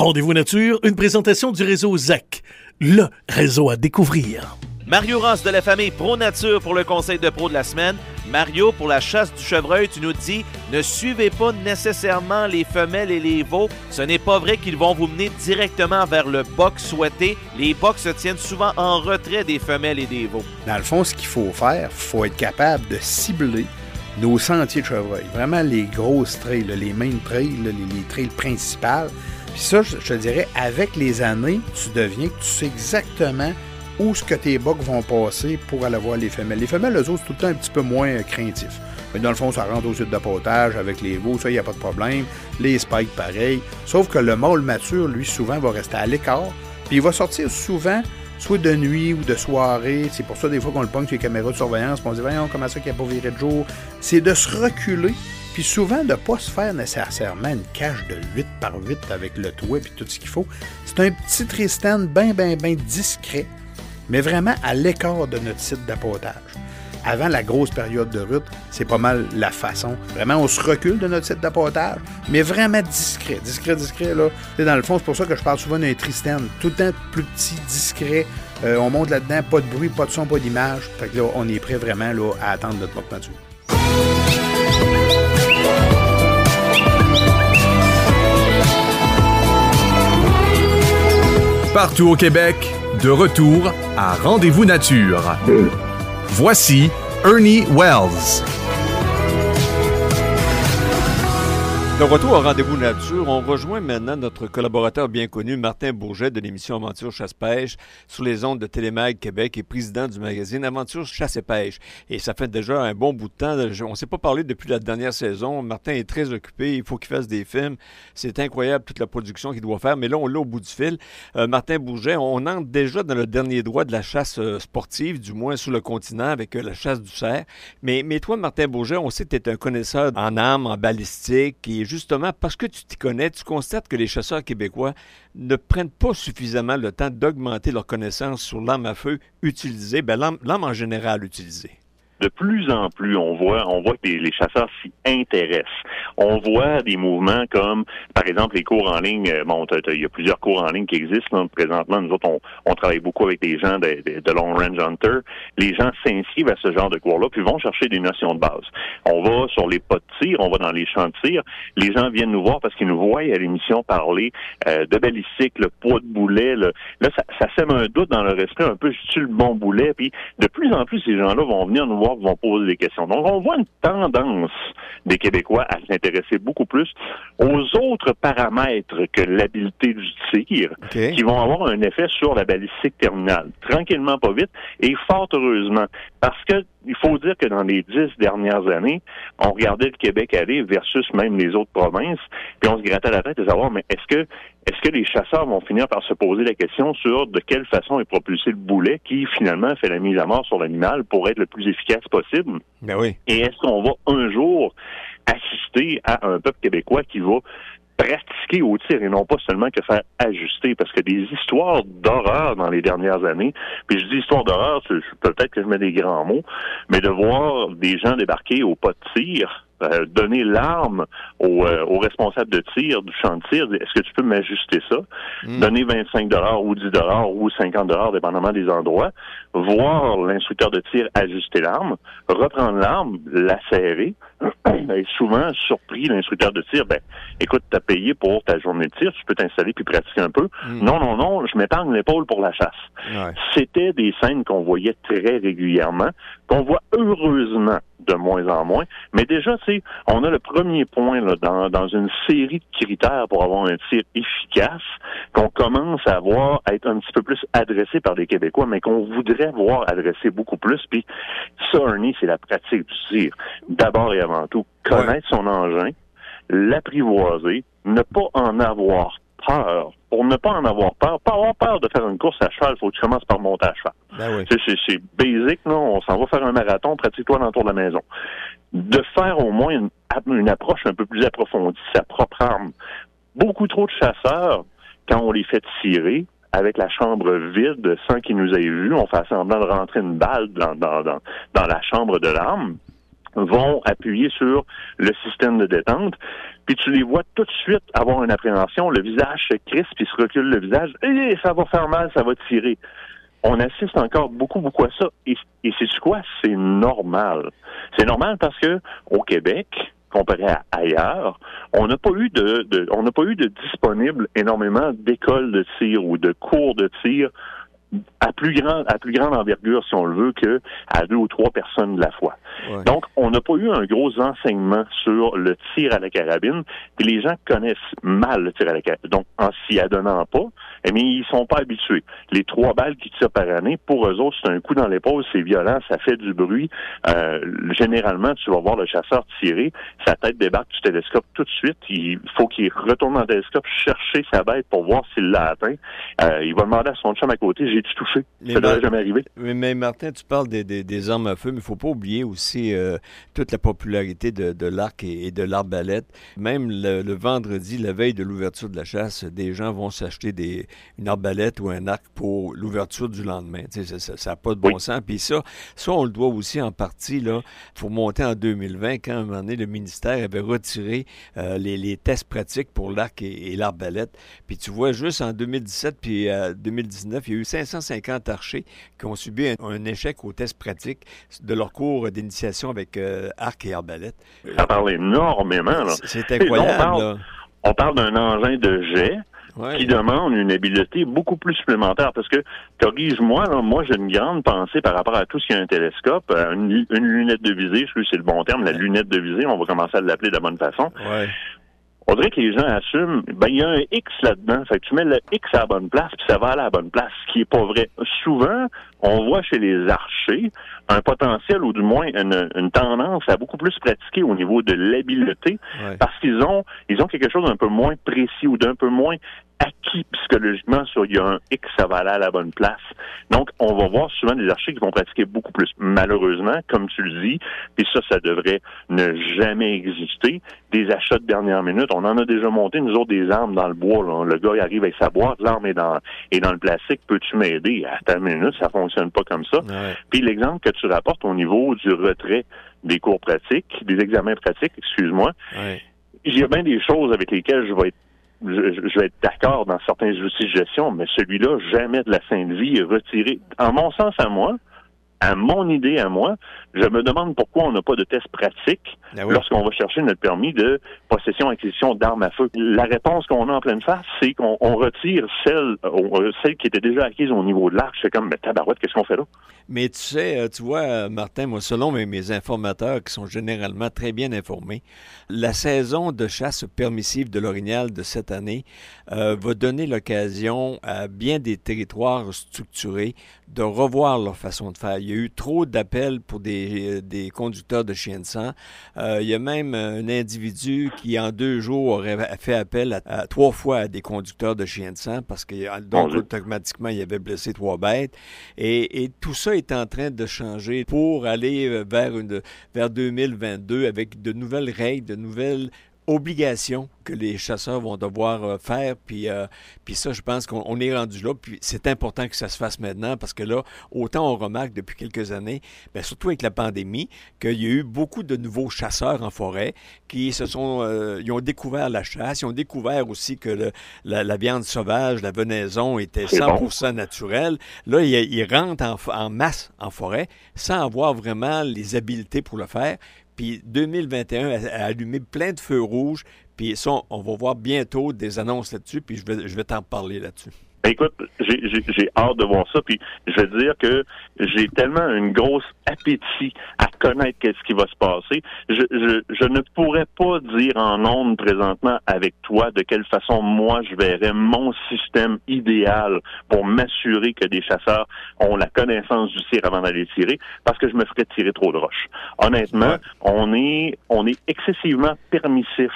Rendez-vous nature, une présentation du réseau ZAC, le réseau à découvrir. Mario Ross de la famille Pro Nature pour le conseil de pro de la semaine. Mario, pour la chasse du chevreuil, tu nous dis ne suivez pas nécessairement les femelles et les veaux. Ce n'est pas vrai qu'ils vont vous mener directement vers le boc souhaité. Les bocs se tiennent souvent en retrait des femelles et des veaux. Dans le fond, ce qu'il faut faire, il faut être capable de cibler nos sentiers de chevreuil. Vraiment les grosses trails, les main trails, les, les trails principales. Puis ça, je te dirais, avec les années, tu deviens que tu sais exactement où ce que tes bocs vont passer pour aller voir les femelles. Les femelles, eux autres, c'est tout le temps un petit peu moins euh, craintif. Mais dans le fond, ça rentre au sud de potage avec les veaux, ça, il n'y a pas de problème. Les spikes, pareil. Sauf que le mâle mature, lui, souvent, va rester à l'écart. Puis il va sortir souvent, soit de nuit ou de soirée. C'est pour ça, des fois, qu'on le pogne sur les caméras de surveillance, puis on se dit, voyons, comment ça qu'il n'y a pas viré de jour? C'est de se reculer, puis souvent de ne pas se faire nécessairement une cage de 8 par 8 avec le toit et tout ce qu'il faut. C'est un petit Tristan bien, bien, bien discret mais vraiment à l'écart de notre site d'apotage. Avant la grosse période de route, c'est pas mal la façon. Vraiment, on se recule de notre site d'apotage, mais vraiment discret. Discret, discret, là. dans le fond, c'est pour ça que je parle souvent d'un Tristan. Tout le temps plus petit, discret. Euh, on monte là-dedans, pas de bruit, pas de son, pas d'image. Fait que là, on est prêt vraiment là, à attendre notre porte Partout au Québec, de retour à Rendez-vous Nature. Voici Ernie Wells. De retour au rendez-vous nature, on rejoint maintenant notre collaborateur bien connu, Martin Bourget de l'émission Aventure Chasse-Pêche sur les ondes de Télémag Québec et président du magazine Aventure Chasse et Pêche. Et ça fait déjà un bon bout de temps. On ne s'est pas parlé depuis la dernière saison. Martin est très occupé. Il faut qu'il fasse des films. C'est incroyable toute la production qu'il doit faire. Mais là, on l'a au bout du fil. Euh, Martin Bourget, on entre déjà dans le dernier droit de la chasse euh, sportive, du moins sur le continent avec euh, la chasse du cerf. Mais, mais toi, Martin Bourget, on sait que tu es un connaisseur en armes, en balistique et justement, parce que tu t'y connais, tu constates que les chasseurs québécois ne prennent pas suffisamment le temps d'augmenter leur connaissance sur l'arme à feu utilisée, ben, l'arme en général utilisée de plus en plus, on voit, on voit que les, chasseurs s'y intéressent. On voit des mouvements comme, par exemple, les cours en ligne. Euh, bon, il y a plusieurs cours en ligne qui existent présentement. Nous autres, on, travaille beaucoup avec des gens de, Long Range Hunter. Les gens s'inscrivent à ce genre de cours-là, puis vont chercher des notions de base. On va sur les pas de tir, on va dans les champs de tir. Les gens viennent nous voir parce qu'ils nous voient à l'émission parler euh, de balistique, le poids de boulet. Là, ça, sème un doute dans leur esprit un peu, je le bon boulet. Puis de plus en plus, ces gens-là vont venir nous voir vont poser des questions. Donc, on voit une tendance des Québécois à s'intéresser beaucoup plus aux autres paramètres que l'habileté du tir, qui vont avoir un effet sur la balistique terminale. Tranquillement, pas vite, et fort heureusement. Parce que il faut dire que dans les dix dernières années, on regardait le Québec aller versus même les autres provinces, puis on se grattait la tête de savoir, mais est-ce que est-ce que les chasseurs vont finir par se poser la question sur de quelle façon est propulsé le boulet qui finalement fait la mise à mort sur l'animal pour être le plus efficace possible? Ben oui. Et est-ce qu'on va un jour assister à un peuple québécois qui va pratiquer au tir et non pas seulement que faire ajuster? Parce que des histoires d'horreur dans les dernières années, puis je dis histoire d'horreur, peut-être que je mets des grands mots, mais de voir des gens débarquer au pas de tir euh, donner l'arme au, euh, au, responsable de tir du champ de tir. Est-ce que tu peux m'ajuster ça? Hmm. Donner 25 dollars ou 10 dollars ou 50 dollars, dépendamment des endroits. Voir l'instructeur de tir ajuster l'arme, reprendre l'arme, la serrer. Et souvent, surpris, l'instructeur de tir, ben, écoute, t'as payé pour ta journée de tir, tu peux t'installer puis pratiquer un peu. Hmm. Non, non, non, je m'épargne l'épaule pour la chasse. C'était des scènes qu'on voyait très régulièrement, qu'on voit heureusement de moins en moins. Mais déjà, tu on a le premier point là, dans, dans une série de critères pour avoir un tir efficace qu'on commence à voir être un petit peu plus adressé par les Québécois, mais qu'on voudrait voir adressé beaucoup plus. Puis ça, Ernie, c'est la pratique du tir. D'abord et avant tout, connaître son engin, l'apprivoiser, ne pas en avoir peur. Pour ne pas en avoir peur, pas avoir peur de faire une course à cheval, il faut que tu commences par monter à cheval. Ben c'est basic, non? On s'en va faire un marathon, pratique-toi dans le tour de la maison. De faire au moins une, une approche un peu plus approfondie, sa propre arme. Beaucoup trop de chasseurs, quand on les fait tirer, avec la chambre vide, sans qu'ils nous aient vus, on fait semblant de rentrer une balle dans, dans, dans, dans la chambre de l'arme, vont appuyer sur le système de détente, puis tu les vois tout de suite avoir une appréhension, le visage se crispe, puis se recule le visage, et ça va faire mal, ça va tirer. On assiste encore beaucoup, beaucoup à ça. Et, et c'est quoi? C'est normal. C'est normal parce que au Québec, comparé à ailleurs, on n'a pas eu de, de on n'a pas eu de disponible énormément d'écoles de tir ou de cours de tir à plus grande à plus grande envergure si on le veut que à deux ou trois personnes de la fois. Donc on n'a pas eu un gros enseignement sur le tir à la carabine, puis les gens connaissent mal le tir à la carabine. Donc en s'y adonnant pas, eh bien, ils sont pas habitués. Les trois balles qu'ils tirent par année, pour eux autres, c'est un coup dans l'épaule, c'est violent, ça fait du bruit. Euh, généralement, tu vas voir le chasseur tirer, sa tête débarque du télescope tout de suite. Il faut qu'il retourne dans le télescope, chercher sa bête pour voir s'il l'a atteint. Euh, il va demander à son chum à côté, j'ai-tu touché? Mais ça devrait Mar- jamais arriver. Mais, mais Martin, tu parles des, des- des armes à feu, mais il faut pas oublier aussi euh, toute la popularité de, de l'arc et, et de l'arbalète. Même le, le vendredi, la veille de l'ouverture de la chasse, des gens vont s'acheter des, une arbalète ou un arc pour l'ouverture du lendemain. Tu sais, ça n'a pas de bon Oui. sens. Puis ça, ça, on le doit aussi en partie là, pour monter en 2020, quand à un moment donné, le ministère avait retiré euh, les, les tests pratiques pour l'arc et, et l'arbalète. Puis tu vois, juste en 2017 puis euh, 2019, il y a eu 550 archers qui ont subi un, un échec aux tests pratiques de leur cours d'initiation avec euh, arc et arbalète. Ça parle énormément. Là. C'est on incroyable. parle- là. On parle d'un engin de jet Ouais. qui demande une habileté beaucoup plus supplémentaire. Parce que, corrige-moi, là, moi, j'ai une grande pensée par rapport à tout ce qui a un télescope, euh, une, une lunette de visée, je sais que c'est le bon terme, la lunette de visée, on va commencer à l'appeler de la bonne façon. Ouais. On dirait que les gens assument, ben, il y a un X là-dedans. Fait que tu mets le X à la bonne place, puis ça va à la bonne place, ce qui est pas vrai. Souvent, on voit chez les archers un potentiel ou du moins une, une tendance à beaucoup plus pratiquer au niveau de l'habileté Ouais. parce qu'ils ont ils ont quelque chose d'un peu moins précis ou d'un peu moins acquis psychologiquement sur il y a un X, ça va aller à la bonne place. Donc, on va voir souvent des archers qui vont pratiquer beaucoup plus. Malheureusement, comme tu le dis, puis ça, ça devrait ne jamais exister, des achats de dernière minute. On en a déjà monté, nous autres, des armes dans le bois. là. Le gars, il arrive avec sa boîte, l'arme est dans, est dans le plastique. Peux-tu m'aider? À ta minute, ça fonctionne pas comme ça. Ouais. Puis l'exemple que tu rapportes au niveau du retrait des cours pratiques, des examens pratiques, excuse-moi, Ouais. il y a bien des choses avec lesquelles je vais être je, vais être d'accord dans certains outils de gestion, mais celui-là, jamais de la sainte vie retiré. En mon sens à moi, à mon idée à moi, je me demande pourquoi on n'a pas de test pratique Ah oui. lorsqu'on va chercher notre permis de possession-acquisition d'armes à feu. La réponse qu'on a en pleine face, c'est qu'on on retire celle, euh, celle qui était déjà acquise au niveau de l'arc. C'est comme, mais tabarouette, qu'est-ce qu'on fait là? Mais tu sais, euh, tu vois, euh, Martin, moi, selon mes, mes informateurs qui sont généralement très bien informés, la saison de chasse permissive de l'orignal de cette année euh, va donner l'occasion à bien des territoires structurés de revoir leur façon de faire. Il y a eu trop d'appels pour des, des conducteurs de chiens de sang. Euh, il y a même un individu qui, en deux jours, aurait fait appel à, à trois fois à des conducteurs de chiens de sang parce que euh, donc, automatiquement, il avait blessé trois bêtes. Et, et tout ça est en train de changer pour aller euh, vers, une, vers 2022 avec de nouvelles règles, de nouvelles obligations que les chasseurs vont devoir euh, faire. Puis, euh, puis ça, je pense qu'on on est rendu là. Puis c'est important que ça se fasse maintenant parce que là, autant on remarque depuis quelques années, bien, surtout avec la pandémie, qu'il y a eu beaucoup de nouveaux chasseurs en forêt qui se sont, euh, ils ont découvert la chasse, ils ont découvert aussi que le- la, la viande sauvage, la venaison était C'est 100% naturelle. Là, ils, ils rentrent en, en masse en forêt sans avoir vraiment les habiletés pour le faire. Puis 2021 a, allumé plein de feux rouges. Puis ça, on, va voir bientôt des annonces là-dessus. Puis je vais, je vais t'en parler là-dessus. Écoute, j'ai- hâte de voir ça, puis je vais te dire que j'ai tellement une grosse appétit à connaître qu'est-ce qui va se passer. Je, je, je ne pourrais pas dire en ondes présentement avec toi de quelle façon moi je verrais mon système idéal pour m'assurer que des chasseurs ont la connaissance du tir avant d'aller tirer, parce que je me ferais tirer trop de roches. Honnêtement, Ouais. on est on est excessivement permissif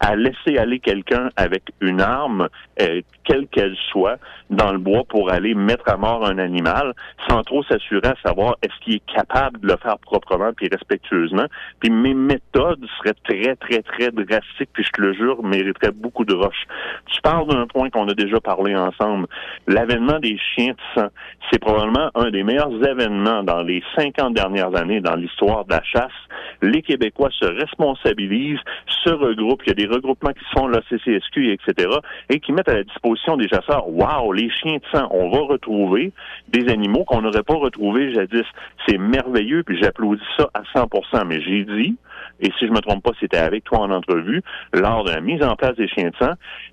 à laisser aller quelqu'un avec une arme, euh, quelle qu'elle soit, dans le bois pour aller mettre à mort un animal, sans trop s'assurer à savoir est-ce qu'il est capable de le faire proprement puis respectueusement. Puis mes méthodes seraient très, très, très drastiques, puis je te le jure, mériteraient beaucoup de roches. Tu parles d'un point qu'on a déjà parlé ensemble. L'avènement des chiens de sang, c'est probablement un des meilleurs événements dans les 50 dernières années dans l'histoire de la chasse. Les Québécois se responsabilisent, se regroupent, il y a des regroupements qui se font, la CCSQ, etc., et qui mettent à la disposition des chasseurs, wow, les chiens de sang, on va retrouver des animaux qu'on n'aurait pas retrouvés jadis. C'est merveilleux, puis j'applaudis ça à 100% Mais j'ai dit, et si je me trompe pas, c'était avec toi en entrevue, lors de la mise en place des chiens de sang,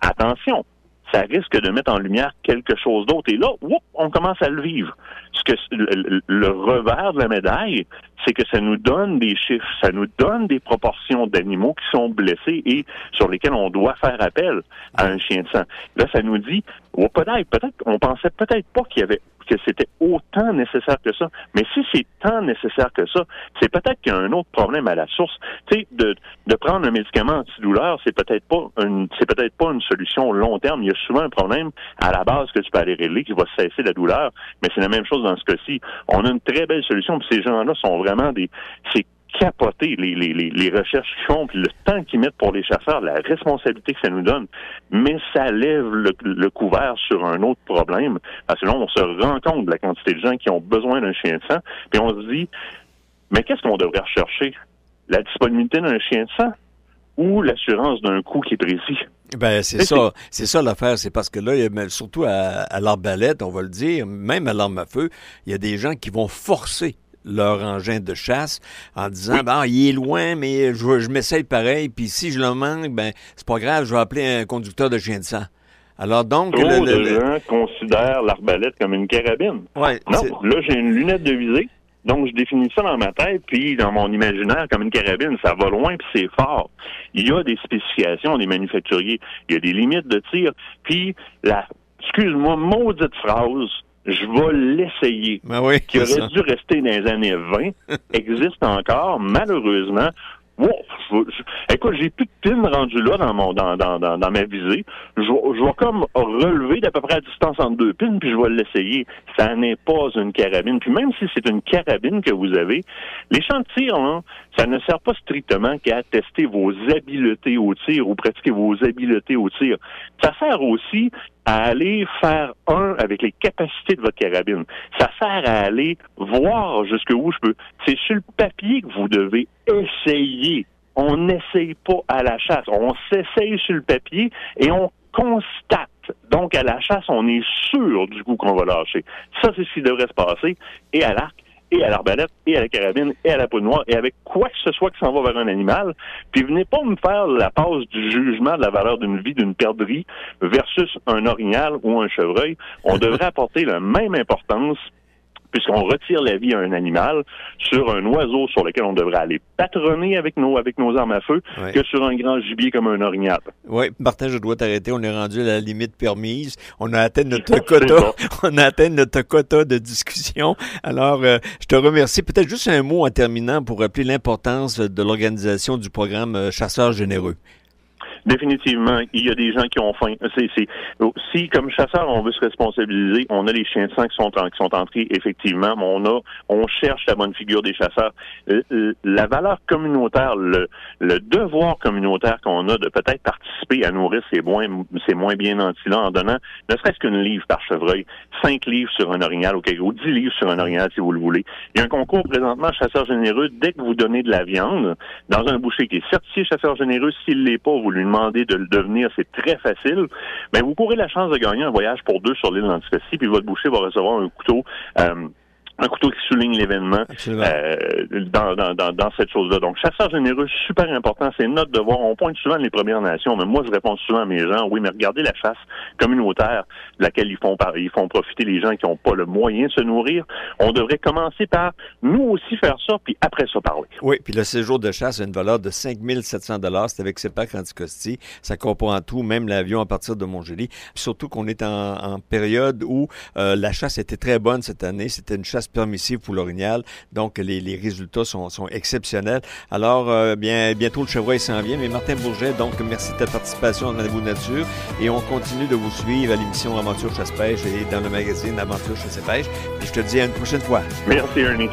attention, ça risque de mettre en lumière quelque chose d'autre. Et là, on commence à le vivre. Que le, revers de la médaille, c'est que ça nous donne des chiffres, ça nous donne des proportions d'animaux qui sont blessés et sur lesquels on doit faire appel à un chien de sang. Là, ça nous dit, peut-être, peut-être, on pensait peut-être pas qu'il y avait que c'était autant nécessaire que ça. Mais si c'est tant nécessaire que ça, c'est peut-être qu'il y a un autre problème à la source. Tu sais, de, de prendre un médicament antidouleur, c'est peut-être pas une, c'est peut-être pas une solution long terme. Il y a souvent un problème à la base que tu peux aller régler qui va cesser la douleur. Mais c'est la même chose dans ce cas-ci. On a une très belle solution. Puis ces gens-là sont vraiment des, c'est capoter les, les, les, recherches qu'ils font, puis le temps qu'ils mettent pour les chasseurs, la responsabilité que ça nous donne. Mais ça lève le, couvert sur un autre problème, parce que là, on se rend compte de la quantité de gens qui ont besoin d'un chien de sang, puis on se dit, mais qu'est-ce qu'on devrait rechercher? La disponibilité d'un chien de sang ou l'assurance d'un coût qui est précis? Ben c'est ça, c'est ça l'affaire, c'est parce que là, surtout à, à l'arbalète, on va le dire, même à l'arme à feu, il y a des gens qui vont forcer leur engin de chasse en disant ben, il est loin, mais je, je m'essaye pareil, puis si je le manque, ben c'est pas grave, je vais appeler un conducteur de chien de sang. Alors donc, Trop le, de gens considèrent l'arbalète comme une carabine. Ouais, non, là j'ai une lunette de visée. Donc, je définis ça dans ma tête, puis dans mon imaginaire, comme une carabine, ça va loin, puis c'est fort. Il y a des spécifications des manufacturiers, il y a des limites de tir, puis la, excuse-moi, maudite phrase, je vais l'essayer. Ben oui, qui aurait dû rester dans les années 20, existe encore, malheureusement. écoute, j'ai plus de pin rendu là dans mon dans, dans, dans, ma visée. Je, je vais comme relever d'à peu près à distance entre deux pins, puis je vais l'essayer. Ça n'est pas une carabine. Puis même si c'est une carabine que vous avez, les tir, hein, ça ne sert pas strictement qu'à tester vos habiletés au tir ou pratiquer vos habiletés au tir. Ça sert aussi à aller faire un avec les capacités de votre carabine. Ça sert à aller voir jusqu'où je peux. C'est sur le papier que vous devez essayer. On n'essaye pas à la chasse. On s'essaye sur le papier et on constate. Donc, à la chasse, on est sûr du coup qu'on va lâcher. Ça, c'est ce qui devrait se passer. Et à l'arc, et à l'arbalète, et à la carabine, et à la peau noire, et avec quoi que ce soit qui s'en va vers un animal. Puis venez pas me faire la passe du jugement de la valeur d'une vie d'une perdrix versus un orignal ou un chevreuil. On devrait apporter la même importance puisqu'on retire la vie à un animal sur un oiseau sur lequel on devrait aller patronner avec nos, avec nos armes à feu que sur un grand gibier comme un orignal. Oui, Martin, je dois t'arrêter. On est rendu à la limite permise. On a atteint notre quota. On a atteint notre quota de discussion. Alors, euh, je te remercie. Peut-être juste un mot en terminant pour rappeler l'importance de l'organisation du programme euh, Chasseurs généreux définitivement, il y a des gens qui ont faim. C'est, si, comme chasseur, on veut se responsabiliser, on a les chiens de sang qui sont, qui sont entrés, effectivement, mais on a, on cherche la bonne figure des chasseurs. Euh, la valeur communautaire, le, le devoir communautaire qu'on a de peut-être participer à nourrir ces moins, ces moins bien nantis-là en donnant ne serait-ce qu'une livre par chevreuil, cinq livres sur un orignal, OK, ou dix livres sur un orignal, si vous le voulez. Il y a un concours présentement, chasseur généreux, dès que vous donnez de la viande, dans un boucher qui est certifié chasseur généreux, s'il l'est pas, vous lui demandez de le devenir, c'est très facile. Mais vous courez la chance de gagner un voyage pour deux sur l'île d'Anticosti, puis votre boucher va recevoir un couteau. Euh, un couteau qui souligne l'événement euh, dans, dans, dans, cette chose-là. Donc, chasseur généreux, super important, c'est notre devoir. On pointe souvent les Premières Nations, mais moi, je réponds souvent à mes gens, oui, mais regardez la chasse communautaire de laquelle ils font, ils font profiter les gens qui n'ont pas le moyen de se nourrir. On devrait commencer par nous aussi faire ça, puis après ça parler. Oui, puis le séjour de chasse a une valeur de 5 700 C'est avec CEPAC Anticosti. Ça comprend tout, même l'avion à partir de Montgély. Surtout qu'on est en, en, période où euh, la chasse était très bonne cette année. C'était une chasse permissive pour l'orignal. Donc, les, les, résultats sont, sont exceptionnels. Alors, euh, bien, bientôt, le chevreuil s'en vient. Mais Martin Bourget, donc, merci de ta participation à Rendez-vous Nature. Et on continue de vous suivre à l'émission Aventure Chasse-Pêche et dans le magazine Aventure Chasse-Pêche. Et je te dis à une prochaine fois. Merci, Ernie.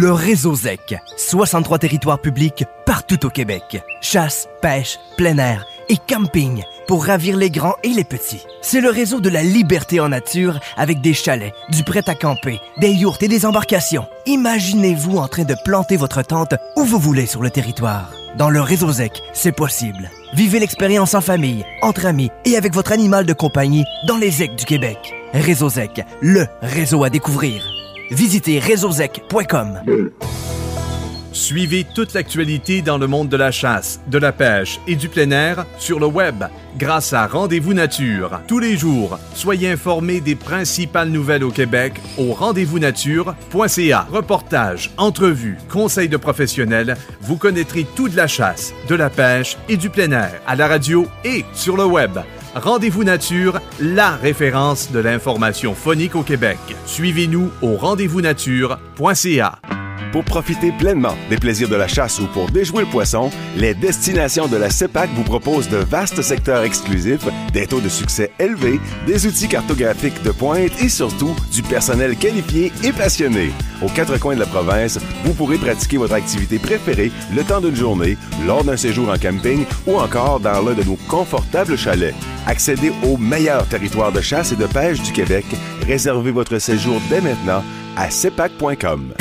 Le réseau ZEC. 63 territoires publics partout au Québec. Chasse, pêche, plein air et camping pour ravir les grands et les petits. C'est le réseau de la liberté en nature avec des chalets, du prêt à camper, des yourtes et des embarcations. Imaginez-vous en train de planter votre tente où vous voulez sur le territoire. Dans le réseau ZEC, c'est possible. Vivez l'expérience en famille, entre amis et avec votre animal de compagnie dans les ZEC du Québec. Réseau ZEC, le réseau à découvrir. Visitez réseauzec.com. Suivez toute l'actualité dans le monde de la chasse, de la pêche et du plein air sur le web grâce à Rendez-vous Nature. Tous les jours, soyez informés des principales nouvelles au Québec au rendez-vous-nature.ca. Reportages, entrevues, conseils de professionnels, vous connaîtrez tout de la chasse, de la pêche et du plein air à la radio et sur le web. Rendez-vous Nature, la référence de l'information phonique au Québec. Suivez-nous au rendez-vous-nature.ca. Pour profiter pleinement des plaisirs de la chasse ou pour déjouer le poisson, les destinations de la CEPAC vous proposent de vastes secteurs exclusifs, des taux de succès élevés, des outils cartographiques de pointe et surtout du personnel qualifié et passionné. Aux quatre coins de la province, vous pourrez pratiquer votre activité préférée le temps d'une journée, lors d'un séjour en camping ou encore dans l'un de nos confortables chalets. Accédez au meilleur territoire de chasse et de pêche du Québec. Réservez votre séjour dès maintenant à cepac.com.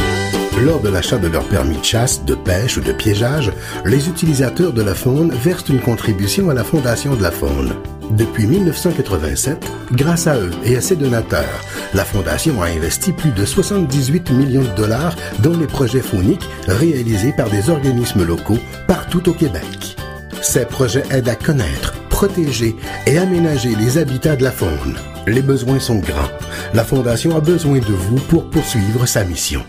Lors de l'achat de leur permis de chasse, de pêche ou de piégeage, les utilisateurs de la faune versent une contribution à la Fondation de la faune. Depuis 1987, grâce à eux et à ses donateurs, la Fondation a investi plus de 78 millions de dollars dans les projets fauniques réalisés par des organismes locaux partout au Québec. Ces projets aident à connaître, protéger et aménager les habitats de la faune. Les besoins sont grands. La Fondation a besoin de vous pour poursuivre sa mission.